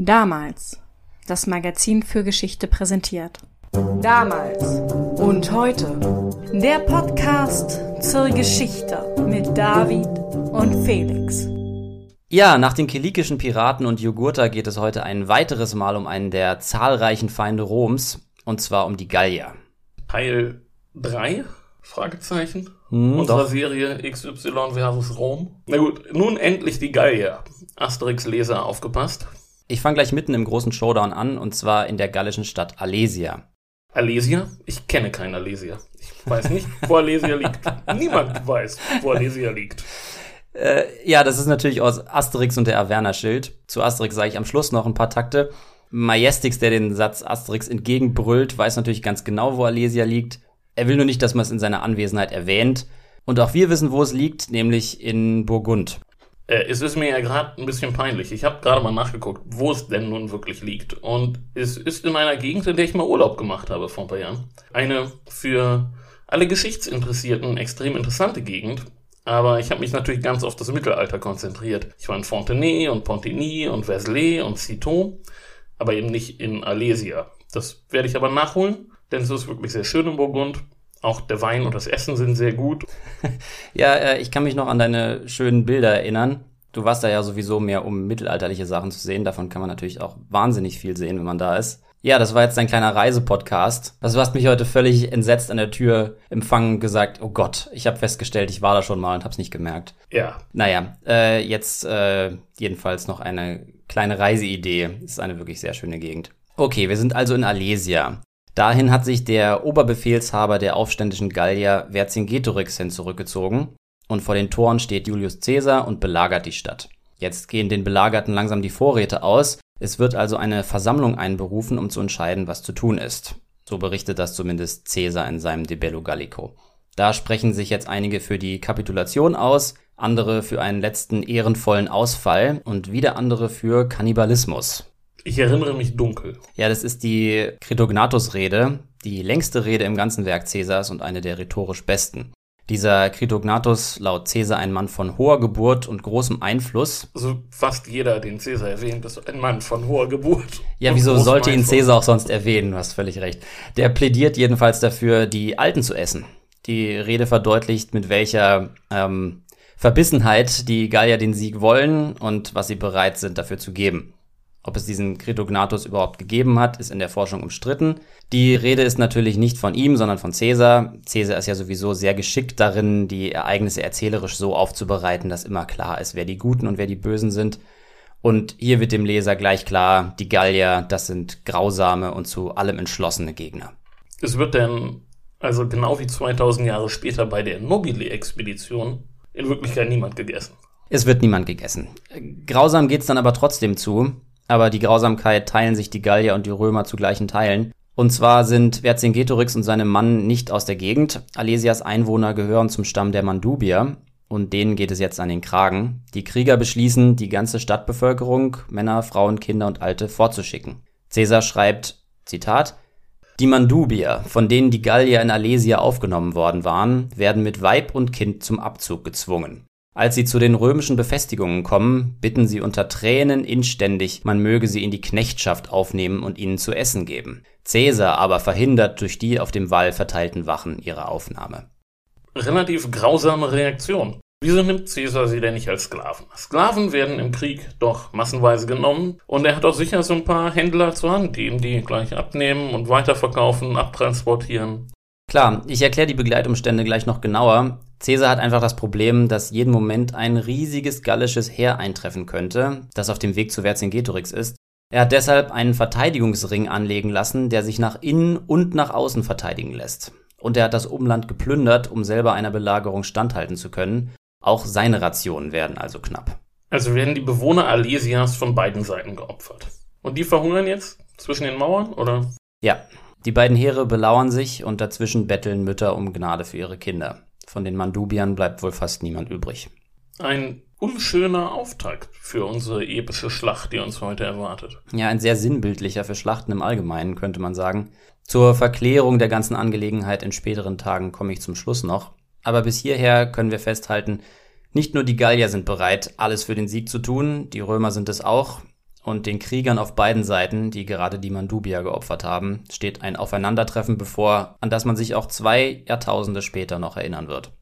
Damals. Das Magazin für Geschichte präsentiert. Damals und heute. Der Podcast zur Geschichte mit David und Felix. Ja, nach den kilikischen Piraten und Jugurtha geht es heute ein weiteres Mal um einen der zahlreichen Feinde Roms, und zwar um die Gallier. Teil 3? Fragezeichen. Hm, Unserer doch. Serie XY versus Rom. Na gut, nun endlich die Gallier. Asterix-Leser aufgepasst. Ich fange gleich mitten im großen Showdown an, und zwar in der gallischen Stadt Alesia. Alesia? Ich kenne keinen Alesia. Ich weiß nicht, wo Alesia liegt. Niemand weiß, wo Alesia liegt. Äh, ja, das ist natürlich aus Asterix und der Averna-Schild. Zu Asterix sage ich am Schluss noch ein paar Takte. Majestix, der den Satz Asterix entgegenbrüllt, weiß natürlich ganz genau, wo Alesia liegt. Er will nur nicht, dass man es in seiner Anwesenheit erwähnt. Und auch wir wissen, wo es liegt, nämlich in Burgund. Äh, es ist mir ja gerade ein bisschen peinlich. Ich habe gerade mal nachgeguckt, wo es denn nun wirklich liegt. Und es ist in einer Gegend, in der ich mal Urlaub gemacht habe vor ein paar Jahren. Eine für alle Geschichtsinteressierten extrem interessante Gegend. Aber ich habe mich natürlich ganz auf das Mittelalter konzentriert. Ich war in Fontenay und Pontigny und Versley und Citeaux, aber eben nicht in Alesia. Das werde ich aber nachholen, denn es ist wirklich sehr schön in Burgund. Auch der Wein und das Essen sind sehr gut. Ja, äh, ich kann mich noch an deine schönen Bilder erinnern. Du warst da ja sowieso mehr, um mittelalterliche Sachen zu sehen. Davon kann man natürlich auch wahnsinnig viel sehen, wenn man da ist. Ja, das war jetzt dein kleiner Reisepodcast. Also du hast mich heute völlig entsetzt an der Tür empfangen und gesagt, oh Gott, ich habe festgestellt, ich war da schon mal und hab's nicht gemerkt. Ja, Naja, äh, jetzt äh, jedenfalls noch eine kleine Reiseidee. Ist eine wirklich sehr schöne Gegend. Okay, wir sind also in Alesia. Dahin hat sich der Oberbefehlshaber der aufständischen Gallier Vercingetorix hin zurückgezogen und vor den Toren steht Julius Caesar und belagert die Stadt. Jetzt gehen den Belagerten langsam die Vorräte aus. Es wird also eine Versammlung einberufen, um zu entscheiden, was zu tun ist. So berichtet das zumindest Caesar in seinem De Bello Gallico. Da sprechen sich jetzt einige für die Kapitulation aus, andere für einen letzten ehrenvollen Ausfall und wieder andere für Kannibalismus. Ich erinnere mich dunkel. Ja, das ist die Critognatus-Rede, die längste Rede im ganzen Werk Caesars und eine der rhetorisch besten. Dieser Critognatus, laut Caesar ein Mann von hoher Geburt und großem Einfluss. Also fast jeder, den Cäsar erwähnt, ist ein Mann von hoher Geburt. Ja, wieso sollte ihn. Caesar auch sonst erwähnen? Du hast völlig recht. Der plädiert jedenfalls dafür, die Alten zu essen. Die Rede verdeutlicht, mit welcher ähm, Verbissenheit die Gallier den Sieg wollen und was sie bereit sind dafür zu geben. Ob es diesen Critognatus überhaupt gegeben hat, ist in der Forschung umstritten. Die Rede ist natürlich nicht von ihm, sondern von Caesar. Caesar ist ja sowieso sehr geschickt darin, die Ereignisse erzählerisch so aufzubereiten, dass immer klar ist, wer die Guten und wer die Bösen sind. Und hier wird dem Leser gleich klar, die Gallier, das sind grausame und zu allem entschlossene Gegner. Es wird denn, also genau wie 2000 Jahre später bei der Nobile-Expedition, in Wirklichkeit niemand gegessen. Es wird niemand gegessen. Grausam geht's dann aber trotzdem zu, aber die Grausamkeit teilen sich die Gallier und die Römer zu gleichen Teilen. Und zwar sind Vercingetorix und seine Mann nicht aus der Gegend. Alesias Einwohner gehören zum Stamm der Mandubier und denen geht es jetzt an den Kragen. Die Krieger beschließen, die ganze Stadtbevölkerung, Männer, Frauen, Kinder und Alte vorzuschicken. Caesar schreibt, Zitat, die Mandubier, von denen die Gallier in Alesia aufgenommen worden waren, werden mit Weib und Kind zum Abzug gezwungen. Als sie zu den römischen Befestigungen kommen, bitten sie unter Tränen inständig, man möge sie in die Knechtschaft aufnehmen und ihnen zu essen geben. Caesar aber verhindert durch die auf dem Wall verteilten Wachen ihre Aufnahme. Relativ grausame Reaktion. Wieso nimmt Caesar sie denn nicht als Sklaven? Sklaven werden im Krieg doch massenweise genommen und er hat auch sicher so ein paar Händler zur Hand, die ihm die gleich abnehmen und weiterverkaufen, abtransportieren. Klar, ich erkläre die Begleitumstände gleich noch genauer. Caesar hat einfach das Problem, dass jeden Moment ein riesiges gallisches Heer eintreffen könnte, das auf dem Weg zu Vercingetorix ist. Er hat deshalb einen Verteidigungsring anlegen lassen, der sich nach innen und nach außen verteidigen lässt. Und er hat das Umland geplündert, um selber einer Belagerung standhalten zu können. Auch seine Rationen werden also knapp. Also werden die Bewohner Alesias von beiden Seiten geopfert. Und die verhungern jetzt zwischen den Mauern, oder? Ja, die beiden Heere belauern sich und dazwischen betteln Mütter um Gnade für ihre Kinder. Von den Mandubiern bleibt wohl fast niemand übrig. Ein unschöner Auftakt für unsere epische Schlacht, die uns heute erwartet. Ja, ein sehr sinnbildlicher für Schlachten im Allgemeinen, könnte man sagen. Zur Verklärung der ganzen Angelegenheit in späteren Tagen komme ich zum Schluss noch. Aber bis hierher können wir festhalten, nicht nur die Gallier sind bereit, alles für den Sieg zu tun, die Römer sind es auch. Und den Kriegern auf beiden Seiten, die gerade die Mandubier geopfert haben, steht ein Aufeinandertreffen bevor, an das man sich auch zwei Jahrtausende später noch erinnern wird.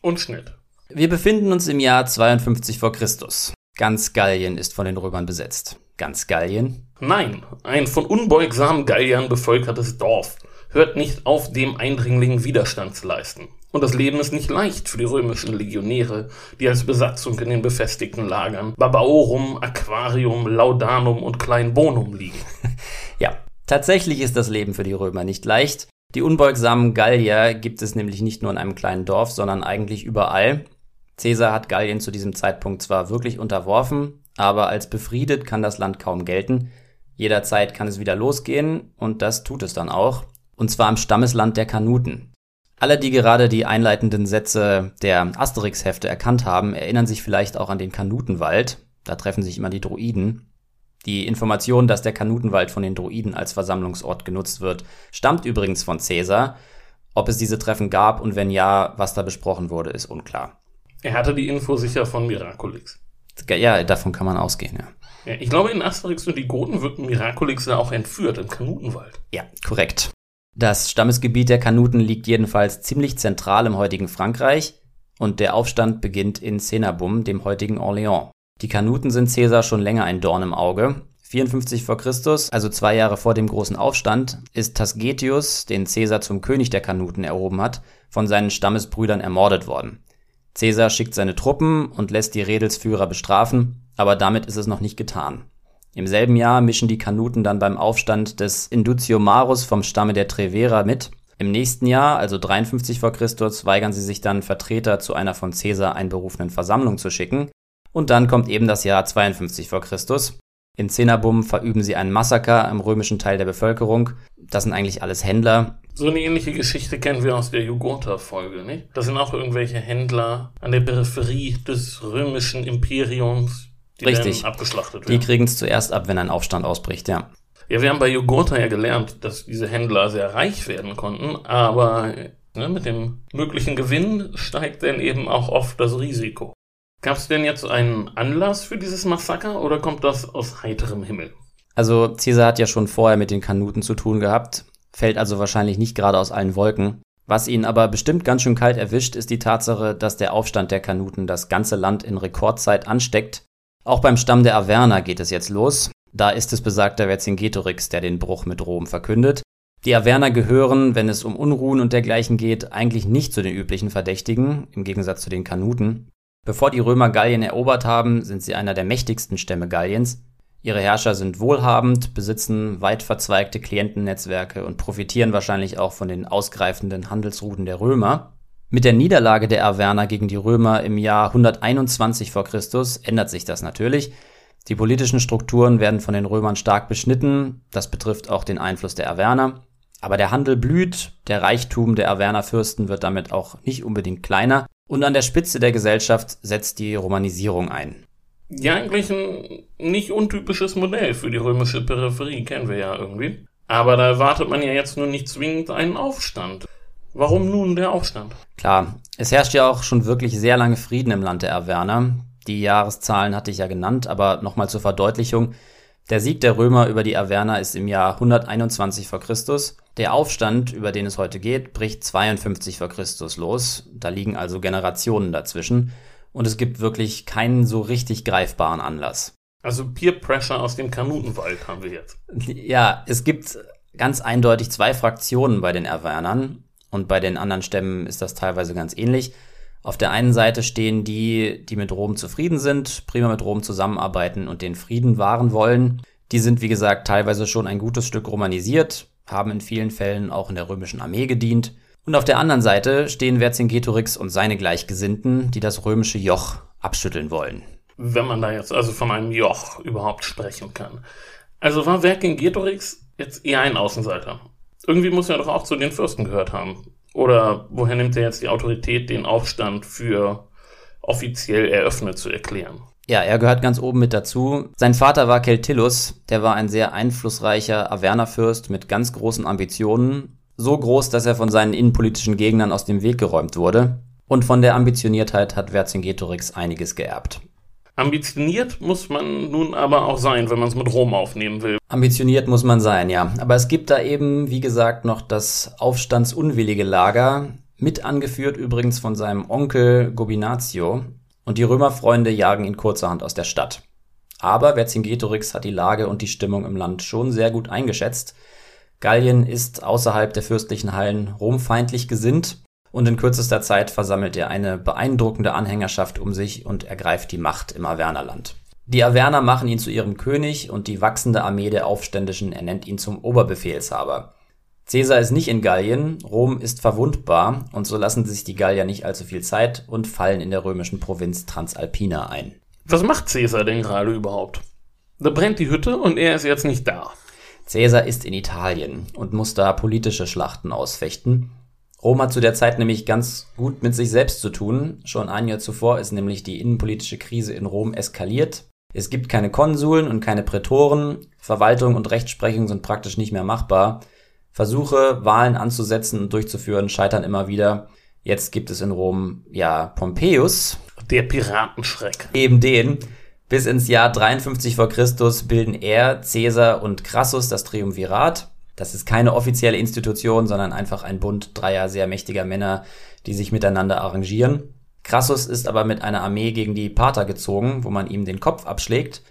Und Schnitt. Wir befinden uns im Jahr 52 vor Christus. Ganz Gallien ist von den Römern besetzt. Ganz Gallien? Nein, ein von unbeugsamen Galliern bevölkertes Dorf hört nicht auf, dem Eindringlingen Widerstand zu leisten. Und das Leben ist nicht leicht für die römischen Legionäre, die als Besatzung in den befestigten Lagern Babaorum, Aquarium, Laudanum und Kleinbonum liegen. ja, tatsächlich ist das Leben für die Römer nicht leicht. Die unbeugsamen Gallier gibt es nämlich nicht nur in einem kleinen Dorf, sondern eigentlich überall. Caesar hat Gallien zu diesem Zeitpunkt zwar wirklich unterworfen, aber als befriedet kann das Land kaum gelten. Jederzeit kann es wieder losgehen und das tut es dann auch. Und zwar im Stammesland der Kanuten. Alle, die gerade die einleitenden Sätze der Asterix-Hefte erkannt haben, erinnern sich vielleicht auch an den Kanutenwald. Da treffen sich immer die Druiden. Die Information, dass der Kanutenwald von den Druiden als Versammlungsort genutzt wird, stammt übrigens von Caesar. Ob es diese Treffen gab und wenn ja, was da besprochen wurde, ist unklar. Er hatte die Info sicher von Miraculix. Ja, davon kann man ausgehen, ja. ja ich glaube, in Asterix und die Goten wird Miraculix ja auch entführt im Kanutenwald. Ja, korrekt. Das Stammesgebiet der Kanuten liegt jedenfalls ziemlich zentral im heutigen Frankreich und der Aufstand beginnt in Cenabum, dem heutigen Orléans. Die Kanuten sind Caesar schon länger ein Dorn im Auge. 54 vor Christus, also zwei Jahre vor dem großen Aufstand, ist Tasgetius, den Caesar zum König der Kanuten erhoben hat, von seinen Stammesbrüdern ermordet worden. Caesar schickt seine Truppen und lässt die Redelsführer bestrafen, aber damit ist es noch nicht getan. Im selben Jahr mischen die Kanuten dann beim Aufstand des Indutiomarus vom Stamme der Trevera mit. Im nächsten Jahr, also 53 vor Christus, weigern sie sich dann Vertreter zu einer von Caesar einberufenen Versammlung zu schicken. Und dann kommt eben das Jahr 52 vor Christus. In Cenabum verüben sie einen Massaker im römischen Teil der Bevölkerung. Das sind eigentlich alles Händler. So eine ähnliche Geschichte kennen wir aus der Jugurtha-Folge, nicht? Das sind auch irgendwelche Händler an der Peripherie des römischen Imperiums, die Richtig. abgeschlachtet werden. Die kriegen es zuerst ab, wenn ein Aufstand ausbricht, ja. Ja, wir haben bei Jogurta ja gelernt, dass diese Händler sehr reich werden konnten, aber ne, mit dem möglichen Gewinn steigt dann eben auch oft das Risiko. Gab es denn jetzt einen Anlass für dieses Massaker oder kommt das aus heiterem Himmel? Also Caesar hat ja schon vorher mit den Kanuten zu tun gehabt, fällt also wahrscheinlich nicht gerade aus allen Wolken. Was ihn aber bestimmt ganz schön kalt erwischt, ist die Tatsache, dass der Aufstand der Kanuten das ganze Land in Rekordzeit ansteckt auch beim Stamm der Averner geht es jetzt los. Da ist es besagter Vercingetorix, der den Bruch mit Rom verkündet. Die Averner gehören, wenn es um Unruhen und dergleichen geht, eigentlich nicht zu den üblichen Verdächtigen, im Gegensatz zu den Kanuten. Bevor die Römer Gallien erobert haben, sind sie einer der mächtigsten Stämme Galliens. Ihre Herrscher sind wohlhabend, besitzen weit verzweigte Klientennetzwerke und profitieren wahrscheinlich auch von den ausgreifenden Handelsrouten der Römer. Mit der Niederlage der Averner gegen die Römer im Jahr 121 v. Chr. ändert sich das natürlich. Die politischen Strukturen werden von den Römern stark beschnitten, das betrifft auch den Einfluss der Averner. Aber der Handel blüht, der Reichtum der Avernerfürsten wird damit auch nicht unbedingt kleiner und an der Spitze der Gesellschaft setzt die Romanisierung ein. Ja, eigentlich ein nicht untypisches Modell für die römische Peripherie, kennen wir ja irgendwie. Aber da erwartet man ja jetzt nur nicht zwingend einen Aufstand. Warum nun der Aufstand? Klar, es herrscht ja auch schon wirklich sehr lange Frieden im Land der Averner. Die Jahreszahlen hatte ich ja genannt, aber nochmal zur Verdeutlichung. Der Sieg der Römer über die Averner ist im Jahr 121 v. Chr. Der Aufstand, über den es heute geht, bricht 52 v. Chr. los. Da liegen also Generationen dazwischen. Und es gibt wirklich keinen so richtig greifbaren Anlass. Also Peer Pressure aus dem Kanutenwald haben wir jetzt. Ja, es gibt ganz eindeutig zwei Fraktionen bei den Avernern. Und bei den anderen Stämmen ist das teilweise ganz ähnlich. Auf der einen Seite stehen die, die mit Rom zufrieden sind, prima mit Rom zusammenarbeiten und den Frieden wahren wollen. Die sind, wie gesagt, teilweise schon ein gutes Stück romanisiert, haben in vielen Fällen auch in der römischen Armee gedient. Und auf der anderen Seite stehen Vercingetorix und seine Gleichgesinnten, die das römische Joch abschütteln wollen. Wenn man da jetzt also von einem Joch überhaupt sprechen kann. Also war Vercingetorix jetzt eher ein Außenseiter irgendwie muss er doch auch zu den Fürsten gehört haben. Oder woher nimmt er jetzt die Autorität, den Aufstand für offiziell eröffnet zu erklären? Ja, er gehört ganz oben mit dazu. Sein Vater war Keltillus, der war ein sehr einflussreicher Avernerfürst mit ganz großen Ambitionen. So groß, dass er von seinen innenpolitischen Gegnern aus dem Weg geräumt wurde. Und von der Ambitioniertheit hat Vercingetorix einiges geerbt. Ambitioniert muss man nun aber auch sein, wenn man es mit Rom aufnehmen will. Ambitioniert muss man sein, ja. Aber es gibt da eben, wie gesagt, noch das aufstandsunwillige Lager, mit angeführt übrigens von seinem Onkel Gobinazio. Und die Römerfreunde jagen ihn kurzerhand aus der Stadt. Aber Vercingetorix hat die Lage und die Stimmung im Land schon sehr gut eingeschätzt. Gallien ist außerhalb der fürstlichen Hallen romfeindlich gesinnt und in kürzester Zeit versammelt er eine beeindruckende Anhängerschaft um sich und ergreift die Macht im Avernerland. Die Averner machen ihn zu ihrem König und die wachsende Armee der Aufständischen ernennt ihn zum Oberbefehlshaber. Caesar ist nicht in Gallien, Rom ist verwundbar und so lassen sich die Gallier nicht allzu viel Zeit und fallen in der römischen Provinz Transalpina ein. Was macht Caesar denn gerade überhaupt? Da brennt die Hütte und er ist jetzt nicht da. Caesar ist in Italien und muss da politische Schlachten ausfechten. Rom hat zu der Zeit nämlich ganz gut mit sich selbst zu tun. Schon ein Jahr zuvor ist nämlich die innenpolitische Krise in Rom eskaliert. Es gibt keine Konsuln und keine Prätoren. Verwaltung und Rechtsprechung sind praktisch nicht mehr machbar. Versuche, Wahlen anzusetzen und durchzuführen, scheitern immer wieder. Jetzt gibt es in Rom ja Pompeius. Der Piratenschreck. Eben den. Bis ins Jahr 53 vor Christus bilden er, Caesar und Crassus das Triumvirat. Das ist keine offizielle Institution, sondern einfach ein Bund dreier sehr mächtiger Männer, die sich miteinander arrangieren. Crassus ist aber mit einer Armee gegen die Parther gezogen, wo man ihm den Kopf abschlägt.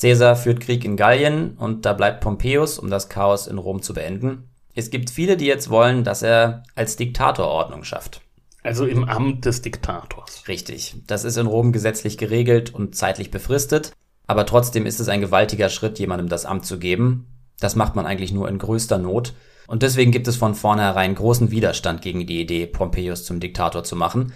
Caesar führt Krieg in Gallien und da bleibt Pompeius, um das Chaos in Rom zu beenden. Es gibt viele, die jetzt wollen, dass er als Diktator Ordnung schafft. Also im Amt des Diktators. Richtig. Das ist in Rom gesetzlich geregelt und zeitlich befristet. Aber trotzdem ist es ein gewaltiger Schritt, jemandem das Amt zu geben. Das macht man eigentlich nur in größter Not. Und deswegen gibt es von vornherein großen Widerstand gegen die Idee, Pompeius zum Diktator zu machen.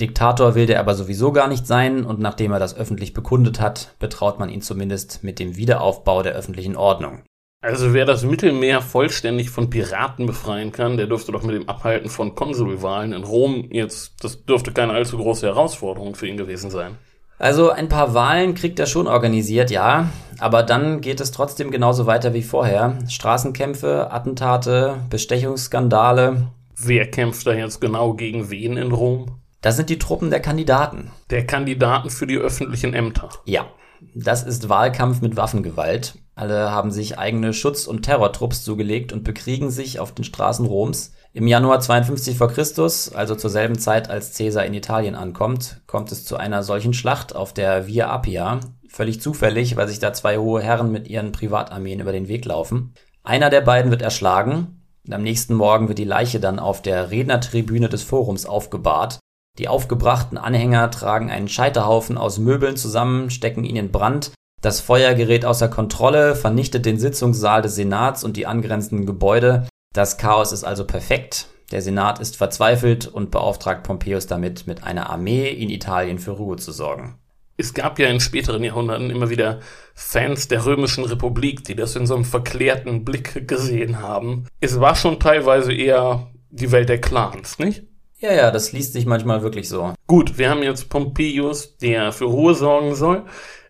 Diktator will der aber sowieso gar nicht sein und nachdem er das öffentlich bekundet hat, betraut man ihn zumindest mit dem Wiederaufbau der öffentlichen Ordnung. Also wer das Mittelmeer vollständig von Piraten befreien kann, der dürfte doch mit dem Abhalten von Konsulwahlen in Rom jetzt, das dürfte keine allzu große Herausforderung für ihn gewesen sein. Also ein paar Wahlen kriegt er schon organisiert, ja, aber dann geht es trotzdem genauso weiter wie vorher. Straßenkämpfe, Attentate, Bestechungsskandale. Wer kämpft da jetzt genau gegen wen in Rom? Das sind die Truppen der Kandidaten. Der Kandidaten für die öffentlichen Ämter. Ja, das ist Wahlkampf mit Waffengewalt. Alle haben sich eigene Schutz- und Terrortrupps zugelegt und bekriegen sich auf den Straßen Roms. Im Januar 52 vor Christus, also zur selben Zeit, als Caesar in Italien ankommt, kommt es zu einer solchen Schlacht auf der Via Appia. Völlig zufällig, weil sich da zwei hohe Herren mit ihren Privatarmeen über den Weg laufen. Einer der beiden wird erschlagen. Am nächsten Morgen wird die Leiche dann auf der Rednertribüne des Forums aufgebahrt. Die aufgebrachten Anhänger tragen einen Scheiterhaufen aus Möbeln zusammen, stecken ihn in Brand das Feuer gerät außer Kontrolle, vernichtet den Sitzungssaal des Senats und die angrenzenden Gebäude. Das Chaos ist also perfekt. Der Senat ist verzweifelt und beauftragt Pompeius damit, mit einer Armee in Italien für Ruhe zu sorgen. Es gab ja in späteren Jahrhunderten immer wieder Fans der Römischen Republik, die das in so einem verklärten Blick gesehen haben. Es war schon teilweise eher die Welt der Clans, nicht? Ja, ja, das liest sich manchmal wirklich so. Gut, wir haben jetzt Pompeius, der für Ruhe sorgen soll.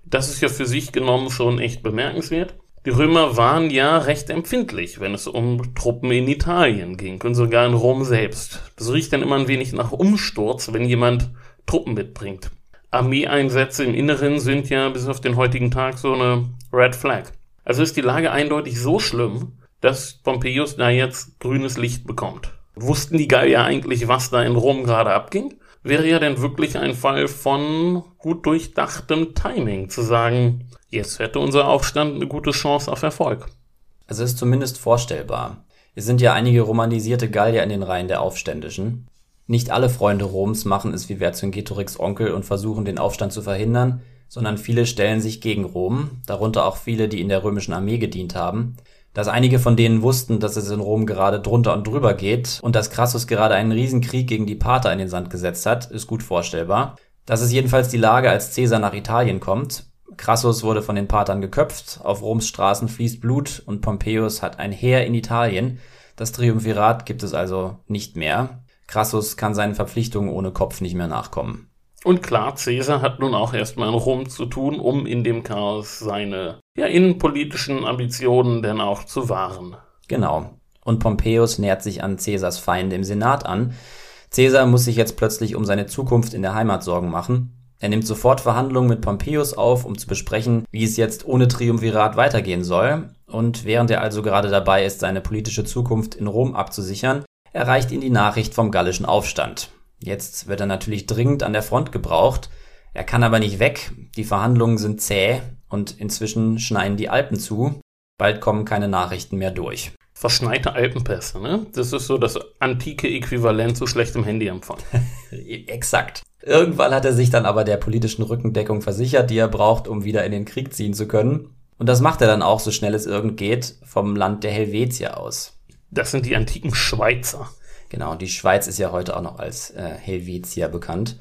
Das ist ja für sich genommen schon echt bemerkenswert. Die Römer waren ja recht empfindlich, wenn es um Truppen in Italien ging und sogar in Rom selbst. Das riecht dann immer ein wenig nach Umsturz, wenn jemand Truppen mitbringt. Armeeeinsätze im Inneren sind ja bis auf den heutigen Tag so eine Red Flag. Also ist die Lage eindeutig so schlimm, dass Pompeius da jetzt grünes Licht bekommt. Wussten die Gallier eigentlich, was da in Rom gerade abging? Wäre ja denn wirklich ein Fall von gut durchdachtem Timing, zu sagen, jetzt hätte unser Aufstand eine gute Chance auf Erfolg. Es ist zumindest vorstellbar. Es sind ja einige romanisierte Gallier in den Reihen der Aufständischen. Nicht alle Freunde Roms machen es wie Vercingetorix Onkel und versuchen den Aufstand zu verhindern, sondern viele stellen sich gegen Rom, darunter auch viele, die in der römischen Armee gedient haben. Dass einige von denen wussten, dass es in Rom gerade drunter und drüber geht und dass Crassus gerade einen Riesenkrieg gegen die Parther in den Sand gesetzt hat, ist gut vorstellbar. Das ist jedenfalls die Lage, als Caesar nach Italien kommt. Crassus wurde von den Parthern geköpft, auf Roms Straßen fließt Blut und Pompeius hat ein Heer in Italien. Das Triumvirat gibt es also nicht mehr. Crassus kann seinen Verpflichtungen ohne Kopf nicht mehr nachkommen. Und klar, Caesar hat nun auch erstmal in Rom zu tun, um in dem Chaos seine ja, innenpolitischen Ambitionen denn auch zu wahren. Genau. Und Pompeius nähert sich an Caesars Feinde im Senat an. Caesar muss sich jetzt plötzlich um seine Zukunft in der Heimat Sorgen machen. Er nimmt sofort Verhandlungen mit Pompeius auf, um zu besprechen, wie es jetzt ohne Triumvirat weitergehen soll. Und während er also gerade dabei ist, seine politische Zukunft in Rom abzusichern, erreicht ihn die Nachricht vom gallischen Aufstand. Jetzt wird er natürlich dringend an der Front gebraucht. Er kann aber nicht weg. Die Verhandlungen sind zäh und inzwischen schneien die Alpen zu. Bald kommen keine Nachrichten mehr durch. Verschneite Alpenpässe, ne? Das ist so das antike Äquivalent zu schlechtem Handyempfang. Exakt. Irgendwann hat er sich dann aber der politischen Rückendeckung versichert, die er braucht, um wieder in den Krieg ziehen zu können. Und das macht er dann auch, so schnell es irgend geht, vom Land der Helvetier aus. Das sind die antiken Schweizer. Genau, die Schweiz ist ja heute auch noch als äh, Helvetia bekannt.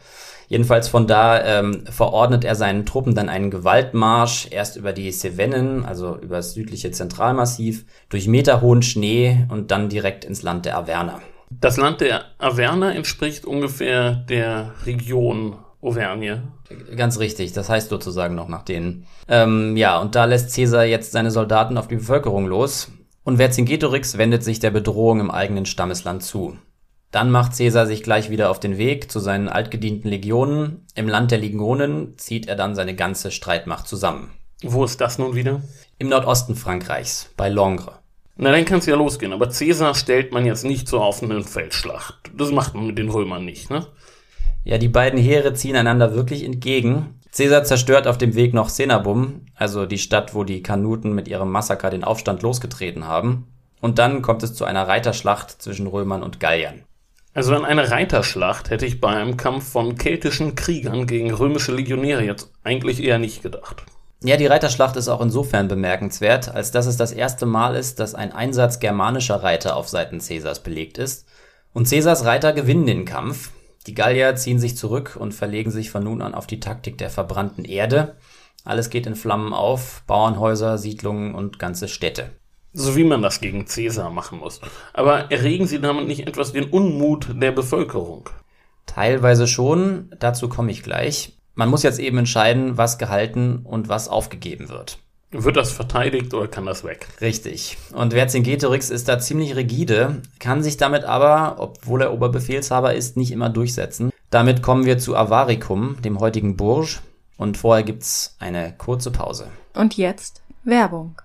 Jedenfalls von da ähm, verordnet er seinen Truppen dann einen Gewaltmarsch, erst über die Cevennen, also über das südliche Zentralmassiv, durch meterhohen Schnee und dann direkt ins Land der Averner. Das Land der Averna entspricht ungefähr der Region Auvergne. Ganz richtig, das heißt sozusagen noch nach denen. Ähm, ja, und da lässt Caesar jetzt seine Soldaten auf die Bevölkerung los und Vercingetorix wendet sich der Bedrohung im eigenen Stammesland zu. Dann macht Caesar sich gleich wieder auf den Weg zu seinen altgedienten Legionen. Im Land der Ligonen zieht er dann seine ganze Streitmacht zusammen. Wo ist das nun wieder? Im Nordosten Frankreichs, bei Langres. Na, dann kann es ja losgehen. Aber Caesar stellt man jetzt nicht zur offenen Feldschlacht. Das macht man mit den Römern nicht, ne? Ja, die beiden Heere ziehen einander wirklich entgegen. Caesar zerstört auf dem Weg noch Cenabum, also die Stadt, wo die Kanuten mit ihrem Massaker den Aufstand losgetreten haben. Und dann kommt es zu einer Reiterschlacht zwischen Römern und Galliern. Also an eine Reiterschlacht hätte ich bei einem Kampf von keltischen Kriegern gegen römische Legionäre jetzt eigentlich eher nicht gedacht. Ja, die Reiterschlacht ist auch insofern bemerkenswert, als dass es das erste Mal ist, dass ein Einsatz germanischer Reiter auf Seiten Caesars belegt ist. Und Caesars Reiter gewinnen den Kampf. Die Gallier ziehen sich zurück und verlegen sich von nun an auf die Taktik der verbrannten Erde. Alles geht in Flammen auf, Bauernhäuser, Siedlungen und ganze Städte. So wie man das gegen Caesar machen muss. Aber erregen Sie damit nicht etwas den Unmut der Bevölkerung? Teilweise schon, dazu komme ich gleich. Man muss jetzt eben entscheiden, was gehalten und was aufgegeben wird. Wird das verteidigt oder kann das weg? Richtig. Und Vercingetorix ist da ziemlich rigide, kann sich damit aber, obwohl er Oberbefehlshaber ist, nicht immer durchsetzen. Damit kommen wir zu Avaricum, dem heutigen Bourges. Und vorher gibt's eine kurze Pause. Und jetzt Werbung.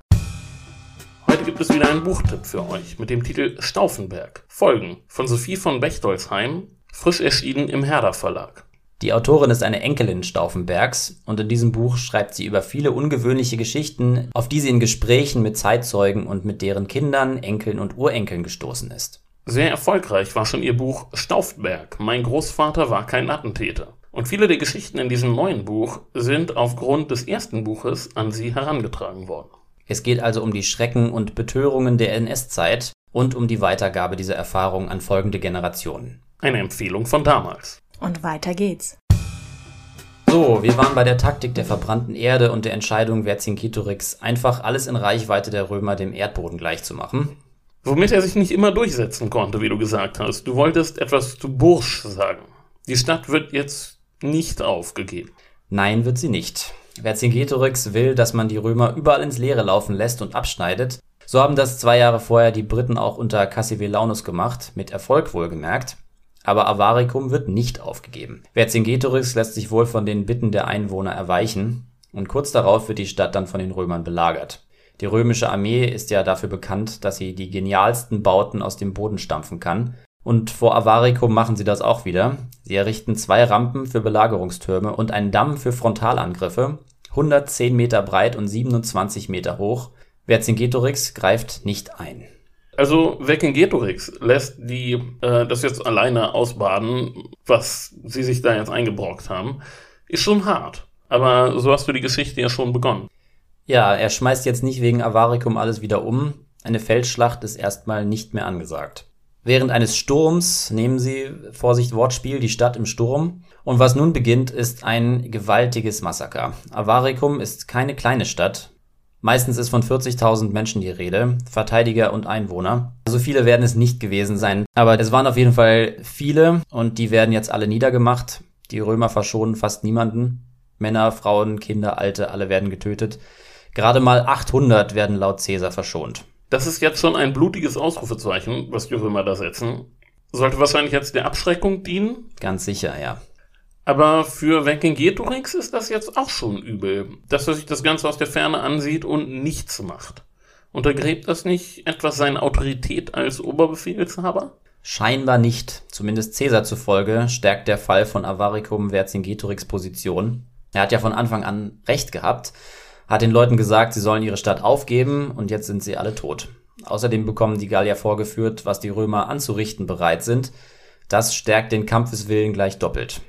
Heute gibt es wieder einen Buchtipp für euch mit dem Titel Stauffenberg. Folgen von Sophie von Bechtolzheim, frisch erschienen im Herder Verlag. Die Autorin ist eine Enkelin Stauffenbergs und in diesem Buch schreibt sie über viele ungewöhnliche Geschichten, auf die sie in Gesprächen mit Zeitzeugen und mit deren Kindern, Enkeln und Urenkeln gestoßen ist. Sehr erfolgreich war schon ihr Buch Stauffenberg. Mein Großvater war kein Attentäter. Und viele der Geschichten in diesem neuen Buch sind aufgrund des ersten Buches an sie herangetragen worden. Es geht also um die Schrecken und Betörungen der NS-Zeit und um die Weitergabe dieser Erfahrung an folgende Generationen. Eine Empfehlung von damals. Und weiter geht's. So, wir waren bei der Taktik der verbrannten Erde und der Entscheidung Vercingetorix, einfach alles in Reichweite der Römer dem Erdboden gleichzumachen. Womit er sich nicht immer durchsetzen konnte, wie du gesagt hast. Du wolltest etwas zu Bursch sagen. Die Stadt wird jetzt nicht aufgegeben. Nein, wird sie nicht. Vercingetorix will, dass man die Römer überall ins Leere laufen lässt und abschneidet. So haben das zwei Jahre vorher die Briten auch unter Cassivellaunus gemacht, mit Erfolg wohlgemerkt. Aber Avaricum wird nicht aufgegeben. Vercingetorix lässt sich wohl von den Bitten der Einwohner erweichen und kurz darauf wird die Stadt dann von den Römern belagert. Die römische Armee ist ja dafür bekannt, dass sie die genialsten Bauten aus dem Boden stampfen kann. Und vor Avaricum machen sie das auch wieder. Sie errichten zwei Rampen für Belagerungstürme und einen Damm für Frontalangriffe, 110 Meter breit und 27 Meter hoch. Vercingetorix greift nicht ein. Also Vercingetorix lässt die äh, das jetzt alleine ausbaden, was sie sich da jetzt eingebrockt haben, ist schon hart. Aber so hast du die Geschichte ja schon begonnen. Ja, er schmeißt jetzt nicht wegen Avaricum alles wieder um. Eine Feldschlacht ist erstmal nicht mehr angesagt. Während eines Sturms nehmen sie, Vorsicht Wortspiel, die Stadt im Sturm. Und was nun beginnt, ist ein gewaltiges Massaker. Avaricum ist keine kleine Stadt. Meistens ist von 40.000 Menschen die Rede, Verteidiger und Einwohner. So viele werden es nicht gewesen sein, aber es waren auf jeden Fall viele und die werden jetzt alle niedergemacht. Die Römer verschonen fast niemanden. Männer, Frauen, Kinder, Alte, alle werden getötet. Gerade mal 800 werden laut Caesar verschont. Das ist jetzt schon ein blutiges Ausrufezeichen, was die Römer da setzen. Sollte wahrscheinlich jetzt der Abschreckung dienen. Ganz sicher, ja. Aber für Vercingetorix ist das jetzt auch schon übel, dass er sich das Ganze aus der Ferne ansieht und nichts macht. Untergräbt das nicht etwas seine Autorität als Oberbefehlshaber? Scheinbar nicht. Zumindest Caesar zufolge stärkt der Fall von Avaricum Vercingetorix Position. Er hat ja von Anfang an recht gehabt, hat den Leuten gesagt, sie sollen ihre Stadt aufgeben und jetzt sind sie alle tot. Außerdem bekommen die Gallier vorgeführt, was die Römer anzurichten bereit sind. Das stärkt den Kampfeswillen gleich doppelt.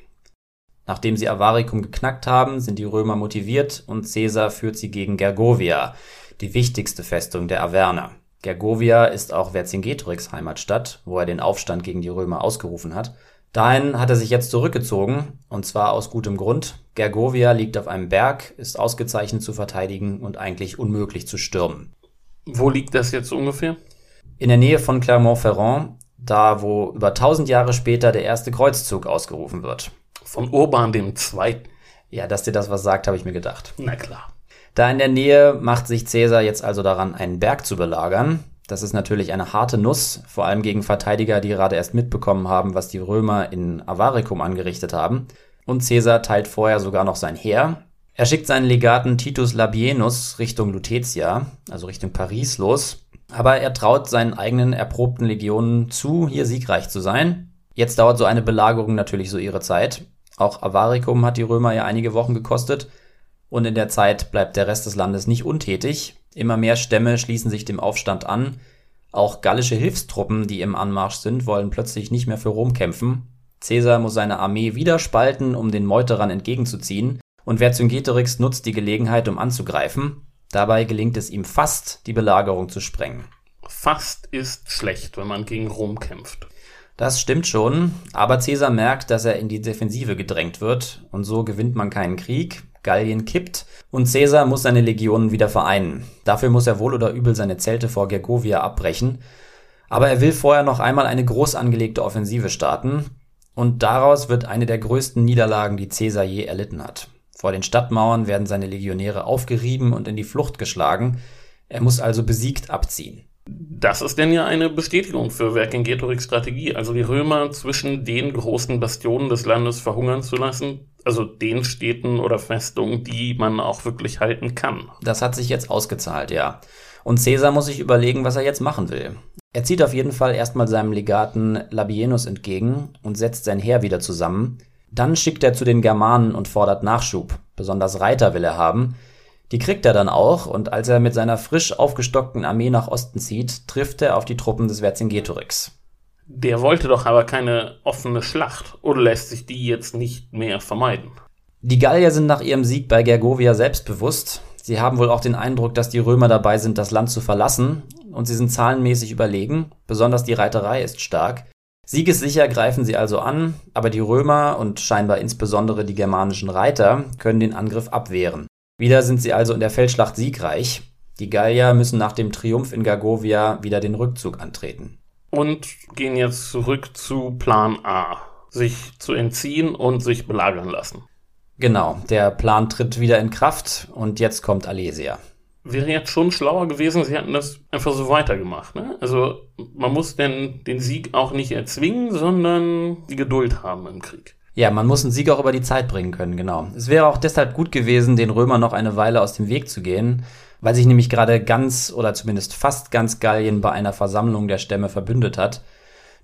Nachdem sie Avaricum geknackt haben, sind die Römer motiviert und Caesar führt sie gegen Gergovia, die wichtigste Festung der Averner. Gergovia ist auch Vercingetorix Heimatstadt, wo er den Aufstand gegen die Römer ausgerufen hat. Dahin hat er sich jetzt zurückgezogen, und zwar aus gutem Grund. Gergovia liegt auf einem Berg, ist ausgezeichnet zu verteidigen und eigentlich unmöglich zu stürmen. Wo liegt das jetzt ungefähr? In der Nähe von Clermont-Ferrand, da wo über 1000 Jahre später der erste Kreuzzug ausgerufen wird. Von Urban II. Ja, dass dir das was sagt, habe ich mir gedacht. Na klar. Da in der Nähe macht sich Caesar jetzt also daran, einen Berg zu belagern. Das ist natürlich eine harte Nuss, vor allem gegen Verteidiger, die gerade erst mitbekommen haben, was die Römer in Avaricum angerichtet haben. Und Caesar teilt vorher sogar noch sein Heer. Er schickt seinen Legaten Titus Labienus Richtung Lutetia, also Richtung Paris los. Aber er traut seinen eigenen erprobten Legionen zu, hier siegreich zu sein. Jetzt dauert so eine Belagerung natürlich so ihre Zeit. Auch Avaricum hat die Römer ja einige Wochen gekostet und in der Zeit bleibt der Rest des Landes nicht untätig. Immer mehr Stämme schließen sich dem Aufstand an. Auch gallische Hilfstruppen, die im Anmarsch sind, wollen plötzlich nicht mehr für Rom kämpfen. Caesar muss seine Armee wieder spalten, um den Meuterern entgegenzuziehen, und Vercingetorix nutzt die Gelegenheit, um anzugreifen. Dabei gelingt es ihm fast, die Belagerung zu sprengen. Fast ist schlecht, wenn man gegen Rom kämpft. Das stimmt schon, aber Caesar merkt, dass er in die Defensive gedrängt wird und so gewinnt man keinen Krieg. Gallien kippt und Caesar muss seine Legionen wieder vereinen. Dafür muss er wohl oder übel seine Zelte vor Gergovia abbrechen. Aber er will vorher noch einmal eine groß angelegte Offensive starten und daraus wird eine der größten Niederlagen, die Caesar je erlitten hat. Vor den Stadtmauern werden seine Legionäre aufgerieben und in die Flucht geschlagen. Er muss also besiegt abziehen. Das ist denn ja eine Bestätigung für Vercingetorix Strategie, also die Römer zwischen den großen Bastionen des Landes verhungern zu lassen, also den Städten oder Festungen, die man auch wirklich halten kann. Das hat sich jetzt ausgezahlt, ja. Und Caesar muss sich überlegen, was er jetzt machen will. Er zieht auf jeden Fall erstmal seinem Legaten Labienus entgegen und setzt sein Heer wieder zusammen. Dann schickt er zu den Germanen und fordert Nachschub. Besonders Reiter will er haben, die kriegt er dann auch und als er mit seiner frisch aufgestockten Armee nach Osten zieht, trifft er auf die Truppen des Vercingetorix. Der wollte doch aber keine offene Schlacht oder lässt sich die jetzt nicht mehr vermeiden? Die Gallier sind nach ihrem Sieg bei Gergovia selbstbewusst. Sie haben wohl auch den Eindruck, dass die Römer dabei sind, das Land zu verlassen und sie sind zahlenmäßig überlegen, besonders die Reiterei ist stark. Siegessicher greifen sie also an, aber die Römer und scheinbar insbesondere die germanischen Reiter können den Angriff abwehren. Wieder sind sie also in der Feldschlacht siegreich. Die Gallier müssen nach dem Triumph in Gergovia wieder den Rückzug antreten. Und gehen jetzt zurück zu Plan A. Sich zu entziehen und sich belagern lassen. Genau, der Plan tritt wieder in Kraft und jetzt kommt Alesia. Wäre jetzt schon schlauer gewesen, sie hätten das einfach so weitergemacht. Ne? Also man muss denn den Sieg auch nicht erzwingen, sondern die Geduld haben im Krieg. Ja, man muss einen Sieg auch über die Zeit bringen können, genau. Es wäre auch deshalb gut gewesen, den Römern noch eine Weile aus dem Weg zu gehen, weil sich nämlich gerade ganz oder zumindest fast ganz Gallien bei einer Versammlung der Stämme verbündet hat.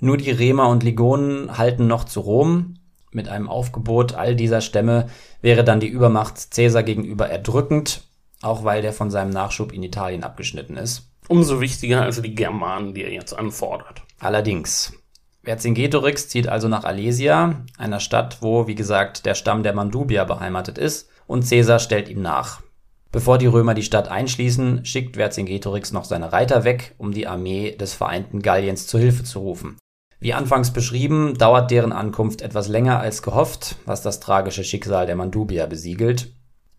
Nur die Remer und Ligonen halten noch zu Rom. Mit einem Aufgebot all dieser Stämme wäre dann die Übermacht Caesar gegenüber erdrückend, auch weil der von seinem Nachschub in Italien abgeschnitten ist. Umso wichtiger also die Germanen, die er jetzt anfordert. Allerdings. Vercingetorix zieht also nach Alesia, einer Stadt, wo, wie gesagt, der Stamm der Mandubier beheimatet ist, und Caesar stellt ihm nach. Bevor die Römer die Stadt einschließen, schickt Vercingetorix noch seine Reiter weg, um die Armee des vereinten Galliens zu Hilfe zu rufen. Wie anfangs beschrieben, dauert deren Ankunft etwas länger als gehofft, was das tragische Schicksal der Mandubier besiegelt.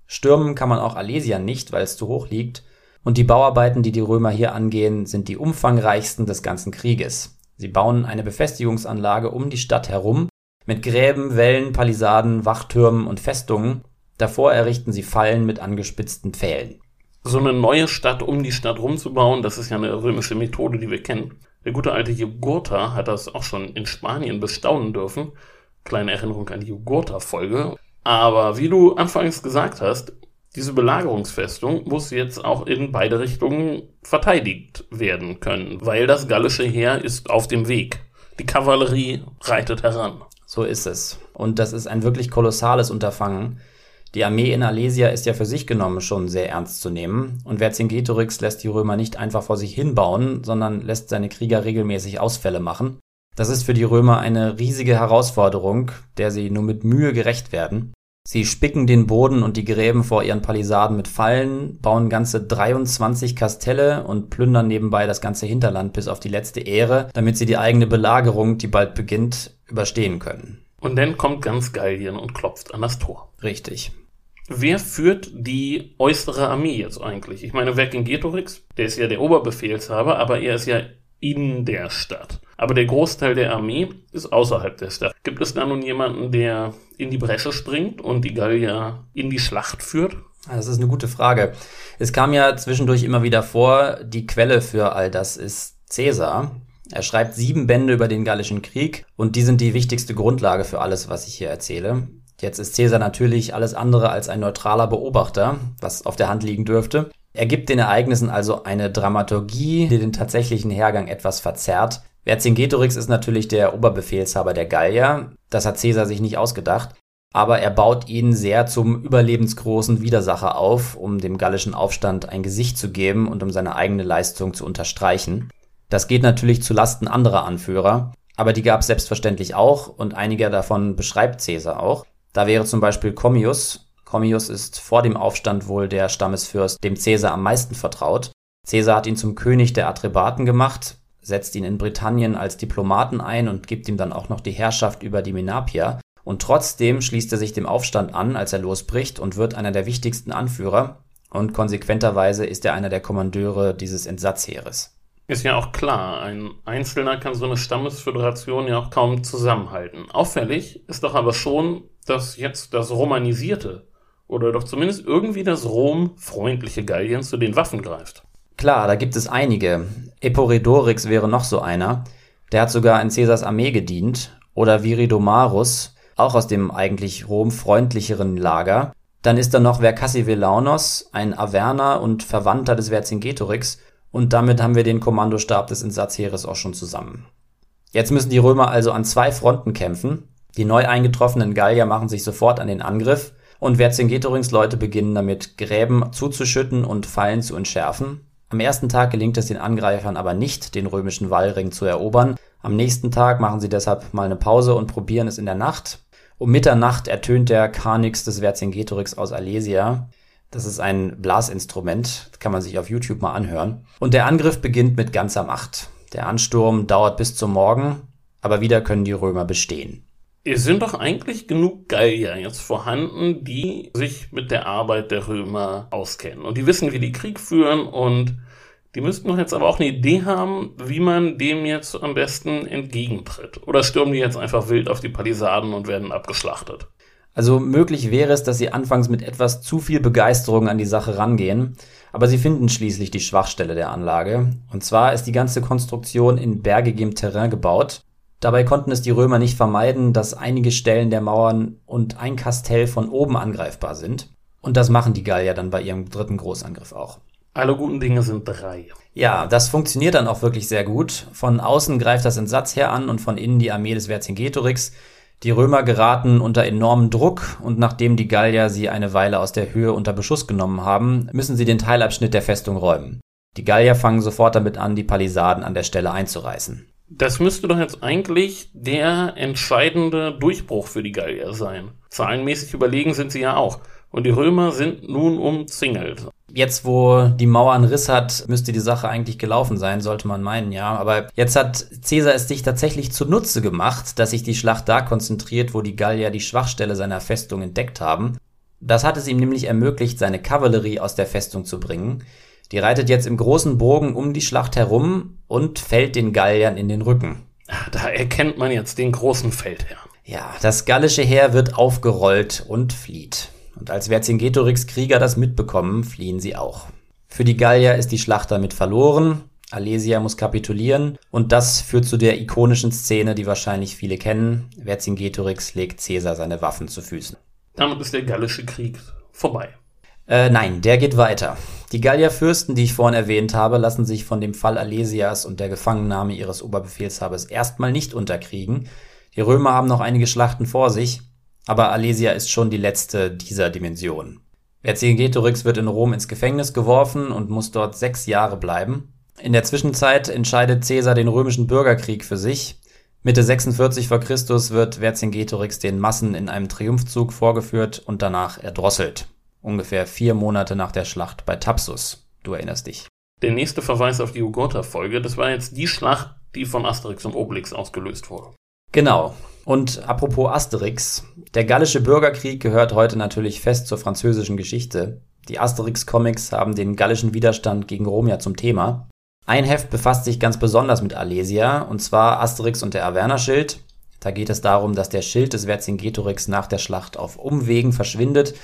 Stürmen kann man auch Alesia nicht, weil es zu hoch liegt, und die Bauarbeiten, die die Römer hier angehen, sind die umfangreichsten des ganzen Krieges. Sie bauen eine Befestigungsanlage um die Stadt herum mit Gräben, Wällen, Palisaden, Wachtürmen und Festungen. Davor errichten sie Fallen mit angespitzten Pfählen. So eine neue Stadt um die Stadt rumzubauen, das ist ja eine römische Methode, die wir kennen. Der gute alte Jugurtha hat das auch schon in Spanien bestaunen dürfen. Kleine Erinnerung an die Jugurtha-Folge. Aber wie du anfangs gesagt hast, diese Belagerungsfestung muss jetzt auch in beide Richtungen verteidigt werden können, weil das gallische Heer ist auf dem Weg. Die Kavallerie reitet heran. So ist es. Und das ist ein wirklich kolossales Unterfangen. Die Armee in Alesia ist ja für sich genommen schon sehr ernst zu nehmen und Vercingetorix lässt die Römer nicht einfach vor sich hinbauen, sondern lässt seine Krieger regelmäßig Ausfälle machen. Das ist für die Römer eine riesige Herausforderung, der sie nur mit Mühe gerecht werden. Sie spicken den Boden und die Gräben vor ihren Palisaden mit Fallen, bauen ganze 23 Kastelle und plündern nebenbei das ganze Hinterland bis auf die letzte Ehre, damit sie die eigene Belagerung, die bald beginnt, überstehen können. Und dann kommt ganz Gallien und klopft an das Tor. Richtig. Wer führt die äußere Armee jetzt eigentlich? Ich meine, Vercingetorix, der ist ja der Oberbefehlshaber, aber er ist ja in der Stadt. Aber der Großteil der Armee ist außerhalb der Stadt. Gibt es da nun jemanden, der in die Bresche springt und die Gallier in die Schlacht führt? Das ist eine gute Frage. Es kam ja zwischendurch immer wieder vor, die Quelle für all das ist Caesar. Er schreibt sieben Bände über den Gallischen Krieg und die sind die wichtigste Grundlage für alles, was ich hier erzähle. Jetzt ist Caesar natürlich alles andere als ein neutraler Beobachter, was auf der Hand liegen dürfte. Er gibt den Ereignissen also eine Dramaturgie, die den tatsächlichen Hergang etwas verzerrt. Vercingetorix ist natürlich der Oberbefehlshaber der Gallier. Das hat Caesar sich nicht ausgedacht. Aber er baut ihn sehr zum überlebensgroßen Widersacher auf, um dem gallischen Aufstand ein Gesicht zu geben und um seine eigene Leistung zu unterstreichen. Das geht natürlich zu Lasten anderer Anführer, aber die gab es selbstverständlich auch und einige davon beschreibt Caesar auch. Da wäre zum Beispiel Commius. Commius ist vor dem Aufstand wohl der Stammesfürst, dem Caesar am meisten vertraut. Caesar hat ihn zum König der Atrebaten gemacht, setzt ihn in Britannien als Diplomaten ein und gibt ihm dann auch noch die Herrschaft über die Menapia. Und trotzdem schließt er sich dem Aufstand an, als er losbricht und wird einer der wichtigsten Anführer. Und konsequenterweise ist er einer der Kommandeure dieses Entsatzheeres. Ist ja auch klar, ein Einzelner kann so eine Stammesföderation ja auch kaum zusammenhalten. Auffällig ist doch aber schon, dass jetzt das Romanisierte oder doch zumindest irgendwie das Rom-freundliche Gallien zu den Waffen greift. Klar, da gibt es einige. Eporedorix wäre noch so einer. Der hat sogar in Caesars Armee gedient. Oder Viridomarus, auch aus dem eigentlich Rom-freundlicheren Lager. Dann ist da noch Vercassivellaunos, ein Averner und Verwandter des Vercingetorix und damit haben wir den Kommandostab des Entsatzheeres auch schon zusammen. Jetzt müssen die Römer also an zwei Fronten kämpfen. Die neu eingetroffenen Gallier machen sich sofort an den Angriff und Vercingetorix Leute beginnen damit, Gräben zuzuschütten und Fallen zu entschärfen. Am ersten Tag gelingt es den Angreifern aber nicht, den römischen Wallring zu erobern. Am nächsten Tag machen sie deshalb mal eine Pause und probieren es in der Nacht. Um Mitternacht ertönt der Karnix des Vercingetorix aus Alesia. Das ist ein Blasinstrument, kann man sich auf YouTube mal anhören. Und der Angriff beginnt mit ganzer Macht. Der Ansturm dauert bis zum Morgen, aber wieder können die Römer bestehen. Es sind doch eigentlich genug Gallier jetzt vorhanden, die sich mit der Arbeit der Römer auskennen. Und die wissen, wie die Krieg führen und die müssten doch jetzt aber auch eine Idee haben, wie man dem jetzt am besten entgegentritt. Oder stürmen die jetzt einfach wild auf die Palisaden und werden abgeschlachtet? Also möglich wäre es, dass sie anfangs mit etwas zu viel Begeisterung an die Sache rangehen, aber sie finden schließlich die Schwachstelle der Anlage. Und zwar ist die ganze Konstruktion in bergigem Terrain gebaut. Dabei konnten es die Römer nicht vermeiden, dass einige Stellen der Mauern und ein Kastell von oben angreifbar sind. Und das machen die Gallier dann bei ihrem dritten Großangriff auch. Alle guten Dinge sind drei. Ja, das funktioniert dann auch wirklich sehr gut. Von außen greift das Entsatzheer an und von innen die Armee des Vercingetorix. Die Römer geraten unter enormen Druck und nachdem die Gallier sie eine Weile aus der Höhe unter Beschuss genommen haben, müssen sie den Teilabschnitt der Festung räumen. Die Gallier fangen sofort damit an, die Palisaden an der Stelle einzureißen. Das müsste doch jetzt eigentlich der entscheidende Durchbruch für die Gallier sein. Zahlenmäßig überlegen sind sie ja auch. Und die Römer sind nun umzingelt. Jetzt, wo die Mauer einen Riss hat, müsste die Sache eigentlich gelaufen sein, sollte man meinen, ja. Aber jetzt hat Caesar es sich tatsächlich zunutze gemacht, dass sich die Schlacht da konzentriert, wo die Gallier die Schwachstelle seiner Festung entdeckt haben. Das hat es ihm nämlich ermöglicht, seine Kavallerie aus der Festung zu bringen. Die reitet jetzt im großen Bogen um die Schlacht herum und fällt den Galliern in den Rücken. Da erkennt man jetzt den großen Feldherrn. Ja, das gallische Heer wird aufgerollt und flieht. Und als Vercingetorix Krieger das mitbekommen, fliehen sie auch. Für die Gallier ist die Schlacht damit verloren. Alesia muss kapitulieren und das führt zu der ikonischen Szene, die wahrscheinlich viele kennen. Vercingetorix legt Caesar seine Waffen zu Füßen. Damit ist der Gallische Krieg vorbei. Äh, nein, der geht weiter. Die Gallierfürsten, die ich vorhin erwähnt habe, lassen sich von dem Fall Alesias und der Gefangennahme ihres Oberbefehlshabers erstmal nicht unterkriegen. Die Römer haben noch einige Schlachten vor sich, aber Alesia ist schon die letzte dieser Dimensionen. Vercingetorix wird in Rom ins Gefängnis geworfen und muss dort sechs Jahre bleiben. In der Zwischenzeit entscheidet Caesar den römischen Bürgerkrieg für sich. Mitte 46 vor Christus wird Vercingetorix den Massen in einem Triumphzug vorgeführt und danach erdrosselt ungefähr vier Monate nach der Schlacht bei Thapsus. Du erinnerst dich. Der nächste Verweis auf die Jugurtha-Folge, das war jetzt die Schlacht, die von Asterix und Obelix ausgelöst wurde. Genau. Und apropos Asterix, der gallische Bürgerkrieg gehört heute natürlich fest zur französischen Geschichte. Die Asterix-Comics haben den gallischen Widerstand gegen Rom ja zum Thema. Ein Heft befasst sich ganz besonders mit Alesia, und zwar Asterix und der Averna-Schild. Da geht es darum, dass der Schild des Vercingetorix nach der Schlacht auf Umwegen verschwindet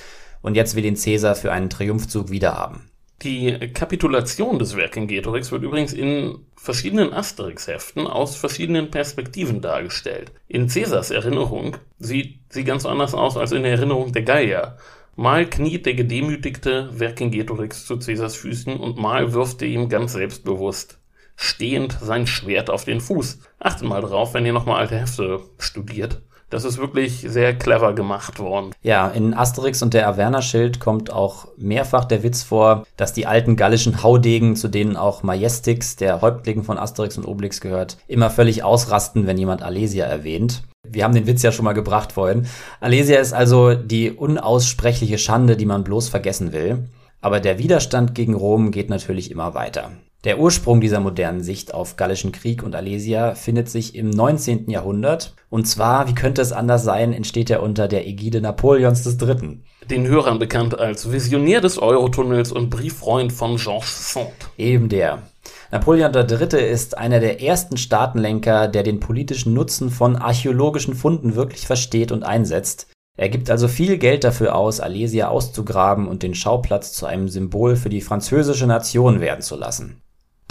und jetzt will ihn Caesar für einen Triumphzug wiederhaben. Die Kapitulation des Vercingetorix wird übrigens in verschiedenen Asterix-Heften aus verschiedenen Perspektiven dargestellt. In Caesars Erinnerung sieht sie ganz anders aus als in der Erinnerung der Gallier. Mal kniet der gedemütigte Vercingetorix zu Caesars Füßen und mal wirft er ihm ganz selbstbewusst stehend sein Schwert auf den Fuß. Achtet mal drauf, wenn ihr nochmal alte Hefte studiert. Das ist wirklich sehr clever gemacht worden. Ja, in Asterix und der Averna-Schild kommt auch mehrfach der Witz vor, dass die alten gallischen Haudegen, zu denen auch Majestix, der Häuptling von Asterix und Obelix gehört, immer völlig ausrasten, wenn jemand Alesia erwähnt. Wir haben den Witz ja schon mal gebracht vorhin. Alesia ist also die unaussprechliche Schande, die man bloß vergessen will. Aber der Widerstand gegen Rom geht natürlich immer weiter. Der Ursprung dieser modernen Sicht auf Gallischen Krieg und Alesia findet sich im 19. Jahrhundert. Und zwar, wie könnte es anders sein, entsteht er unter der Ägide Napoleons III. Den Hörern bekannt als Visionär des Eurotunnels und Brieffreund von Georges Sand. Eben der. Napoleon III. ist einer der ersten Staatenlenker, der den politischen Nutzen von archäologischen Funden wirklich versteht und einsetzt. Er gibt also viel Geld dafür aus, Alesia auszugraben und den Schauplatz zu einem Symbol für die französische Nation werden zu lassen.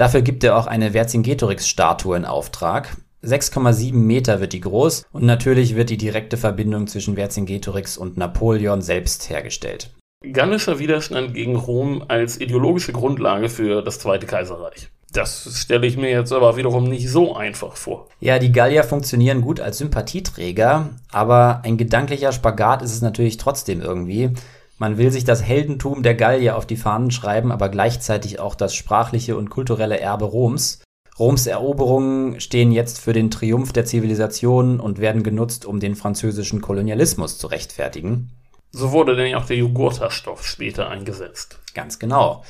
Dafür gibt er auch eine Vercingetorix-Statue in Auftrag. 6,7 Meter wird die groß und natürlich wird die direkte Verbindung zwischen Vercingetorix und Napoleon selbst hergestellt. Gallischer Widerstand gegen Rom als ideologische Grundlage für das Zweite Kaiserreich. Das stelle ich mir jetzt aber wiederum nicht so einfach vor. Ja, die Gallier funktionieren gut als Sympathieträger, aber ein gedanklicher Spagat ist es natürlich trotzdem irgendwie. Man will sich das Heldentum der Gallier auf die Fahnen schreiben, aber gleichzeitig auch das sprachliche und kulturelle Erbe Roms. Roms Eroberungen stehen jetzt für den Triumph der Zivilisation und werden genutzt, um den französischen Kolonialismus zu rechtfertigen. So wurde denn auch der Jugurtha-Stoff später eingesetzt. Ganz genau.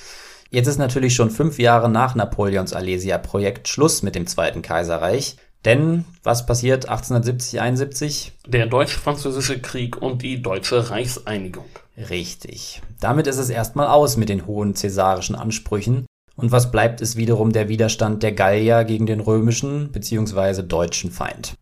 Jetzt ist natürlich schon fünf Jahre nach Napoleons Alesia-Projekt Schluss mit dem Zweiten Kaiserreich. Denn was passiert 1870, 71? Der Deutsch-Französische Krieg und die Deutsche Reichseinigung. Richtig. Damit ist es erstmal aus mit den hohen cäsarischen Ansprüchen. Und was bleibt, ist wiederum der Widerstand der Gallier gegen den römischen bzw. deutschen Feind.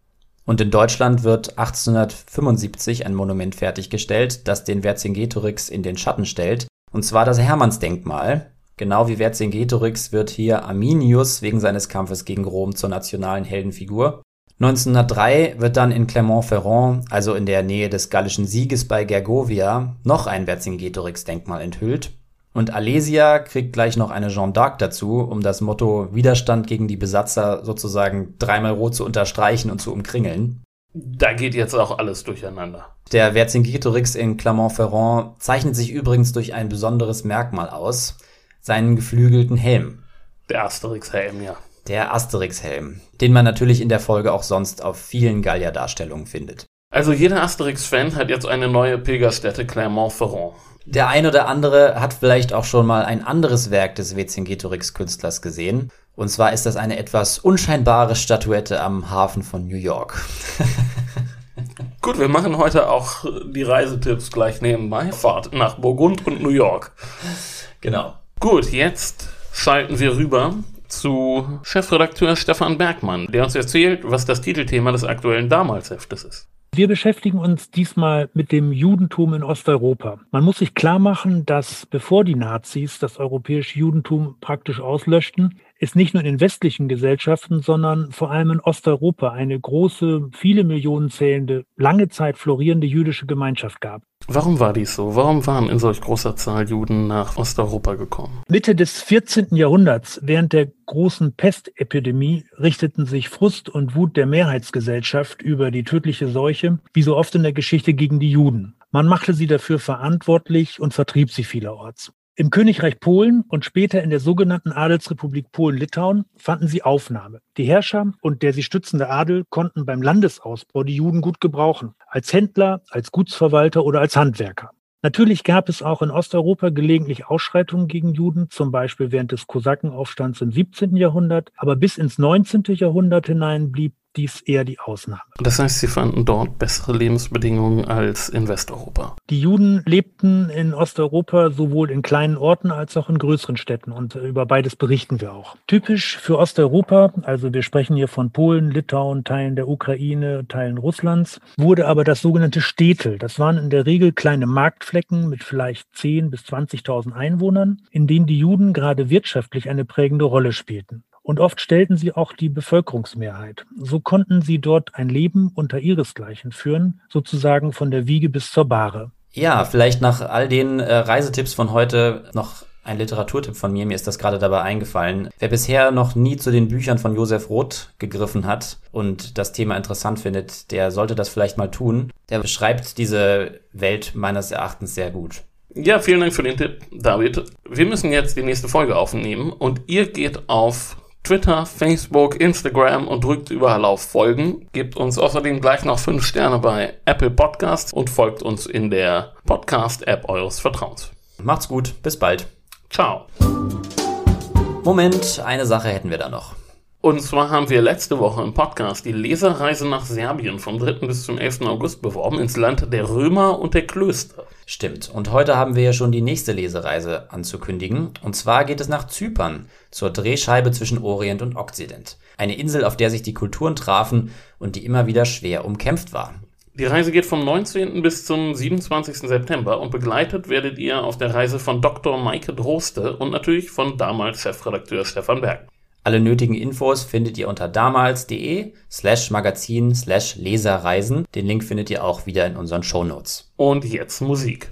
Und in Deutschland wird 1875 ein Monument fertiggestellt, das den Vercingetorix in den Schatten stellt, und zwar das Hermannsdenkmal. Genau wie Vercingetorix wird hier Arminius wegen seines Kampfes gegen Rom zur nationalen Heldenfigur. 1903 wird dann in Clermont-Ferrand, also in der Nähe des Gallischen Sieges bei Gergovia, noch ein Vercingetorix-Denkmal enthüllt. Und Alesia kriegt gleich noch eine Jeanne d'Arc dazu, um das Motto Widerstand gegen die Besatzer sozusagen dreimal rot zu unterstreichen und zu umkringeln. Da geht jetzt auch alles durcheinander. Der Vercingetorix in Clermont-Ferrand zeichnet sich übrigens durch ein besonderes Merkmal aus, seinen geflügelten Helm. Der Asterix-Helm, ja. Der Asterix-Helm, den man natürlich in der Folge auch sonst auf vielen Gallier-Darstellungen findet. Also jeder Asterix-Fan hat jetzt eine neue Pilgerstätte Clermont-Ferrand. Der ein oder andere hat vielleicht auch schon mal ein anderes Werk des Vercingetorix-Künstlers gesehen. Und zwar ist das eine etwas unscheinbare Statuette am Hafen von New York. Gut, wir machen heute auch die Reisetipps gleich nebenbei. Fahrt nach Burgund und New York. Genau. Gut, jetzt schalten wir rüber zu Chefredakteur Stefan Bergmann, der uns erzählt, was das Titelthema des aktuellen Damalsheftes ist. Wir beschäftigen uns diesmal mit dem Judentum in Osteuropa. Man muss sich klar machen, dass bevor die Nazis das europäische Judentum praktisch auslöschten, es nicht nur in den westlichen Gesellschaften, sondern vor allem in Osteuropa eine große, viele Millionen zählende, lange Zeit florierende jüdische Gemeinschaft gab. Warum war dies so? Warum waren in solch großer Zahl Juden nach Osteuropa gekommen? Mitte des 14. Jahrhunderts, während der großen Pestepidemie, richteten sich Frust und Wut der Mehrheitsgesellschaft über die tödliche Seuche, wie so oft in der Geschichte, gegen die Juden. Man machte sie dafür verantwortlich und vertrieb sie vielerorts. Im Königreich Polen und später in der sogenannten Adelsrepublik Polen-Litauen fanden sie Aufnahme. Die Herrscher und der sie stützende Adel konnten beim Landesausbau die Juden gut gebrauchen, als Händler, als Gutsverwalter oder als Handwerker. Natürlich gab es auch in Osteuropa gelegentlich Ausschreitungen gegen Juden, zum Beispiel während des Kosakenaufstands im 17. Jahrhundert, aber bis ins 19. Jahrhundert hinein blieb dies eher die Ausnahme. Das heißt, sie fanden dort bessere Lebensbedingungen als in Westeuropa. Die Juden lebten in Osteuropa sowohl in kleinen Orten als auch in größeren Städten und über beides berichten wir auch. Typisch für Osteuropa, also wir sprechen hier von Polen, Litauen, Teilen der Ukraine, Teilen Russlands, wurde aber das sogenannte Städtel. Das waren in der Regel kleine Marktflecken mit vielleicht 10.000 bis 20.000 Einwohnern, in denen die Juden gerade wirtschaftlich eine prägende Rolle spielten und oft stellten sie auch die Bevölkerungsmehrheit. So konnten sie dort ein Leben unter ihresgleichen führen, sozusagen von der Wiege bis zur Bahre. Ja, vielleicht nach all den äh, Reisetipps von heute noch ein Literaturtipp von mir, mir ist das gerade dabei eingefallen. Wer bisher noch nie zu den Büchern von Josef Roth gegriffen hat und das Thema interessant findet, der sollte das vielleicht mal tun. Der beschreibt diese Welt meines Erachtens sehr gut. Ja, vielen Dank für den Tipp, David. Wir müssen jetzt die nächste Folge aufnehmen und ihr geht auf Twitter, Facebook, Instagram und drückt überall auf Folgen. Gebt uns außerdem gleich noch 5 Sterne bei Apple Podcasts und folgt uns in der Podcast-App eures Vertrauens. Macht's gut, bis bald. Ciao. Moment, eine Sache hätten wir da noch. Und zwar haben wir letzte Woche im Podcast die Leserreise nach Serbien vom 3. bis zum 11. August beworben, ins Land der Römer und der Klöster. Stimmt. Und heute haben wir ja schon die nächste Lesereise anzukündigen. Und zwar geht es nach Zypern, zur Drehscheibe zwischen Orient und Okzident. Eine Insel, auf der sich die Kulturen trafen und die immer wieder schwer umkämpft war. Die Reise geht vom 19. bis zum 27. September und begleitet werdet ihr auf der Reise von Dr. Maike Droste und natürlich von damals Chefredakteur Stefan Berg. Alle nötigen Infos findet ihr unter damals.de slash magazin slash leserreisen. Den Link findet ihr auch wieder in unseren Shownotes. Und jetzt Musik.